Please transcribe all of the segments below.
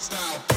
style.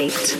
8.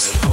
poison.